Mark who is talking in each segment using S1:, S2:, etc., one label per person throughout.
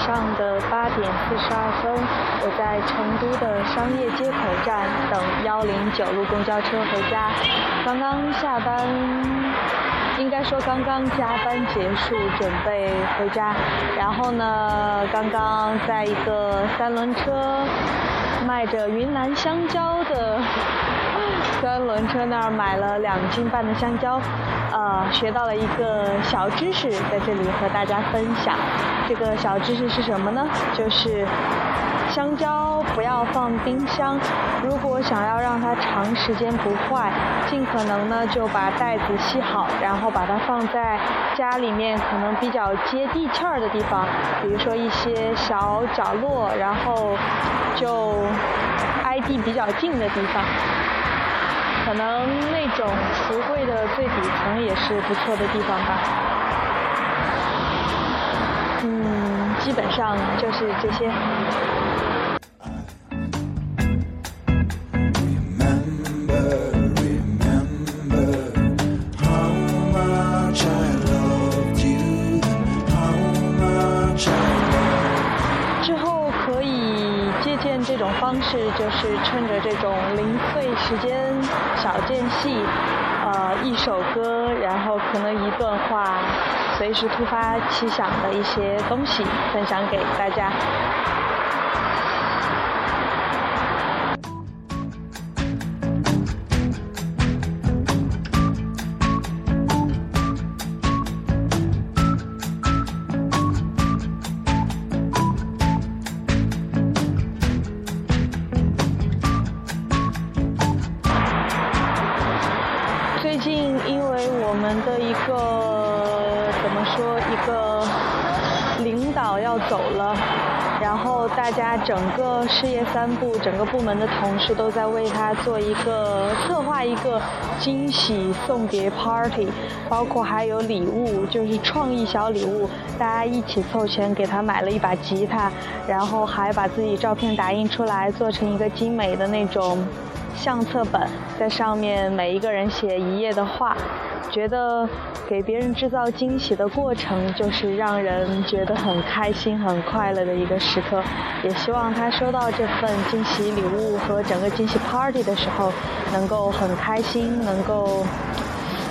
S1: 上的八点四十二分，我在成都的商业街口站等幺零九路公交车回家。刚刚下班，应该说刚刚加班结束，准备回家。然后呢，刚刚在一个三轮车卖着云南香蕉的。三轮车那儿买了两斤半的香蕉，呃，学到了一个小知识，在这里和大家分享。这个小知识是什么呢？就是香蕉不要放冰箱，如果想要让它长时间不坏，尽可能呢就把袋子系好，然后把它放在家里面可能比较接地气儿的地方，比如说一些小角落，然后就挨地比较近的地方。可能那种橱柜的最底层也是不错的地方吧。嗯，基本上就是这些。方式就是趁着这种零碎时间小间隙，呃，一首歌，然后可能一段话，随时突发奇想的一些东西分享给大家。的一个怎么说？一个领导要走了，然后大家整个事业三部，整个部门的同事都在为他做一个策划一个惊喜送别 party，包括还有礼物，就是创意小礼物，大家一起凑钱给他买了一把吉他，然后还把自己照片打印出来，做成一个精美的那种相册本，在上面每一个人写一页的话。觉得给别人制造惊喜的过程，就是让人觉得很开心、很快乐的一个时刻。也希望他收到这份惊喜礼物和整个惊喜 party 的时候，能够很开心，能够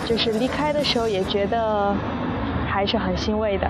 S1: 就是离开的时候也觉得还是很欣慰的。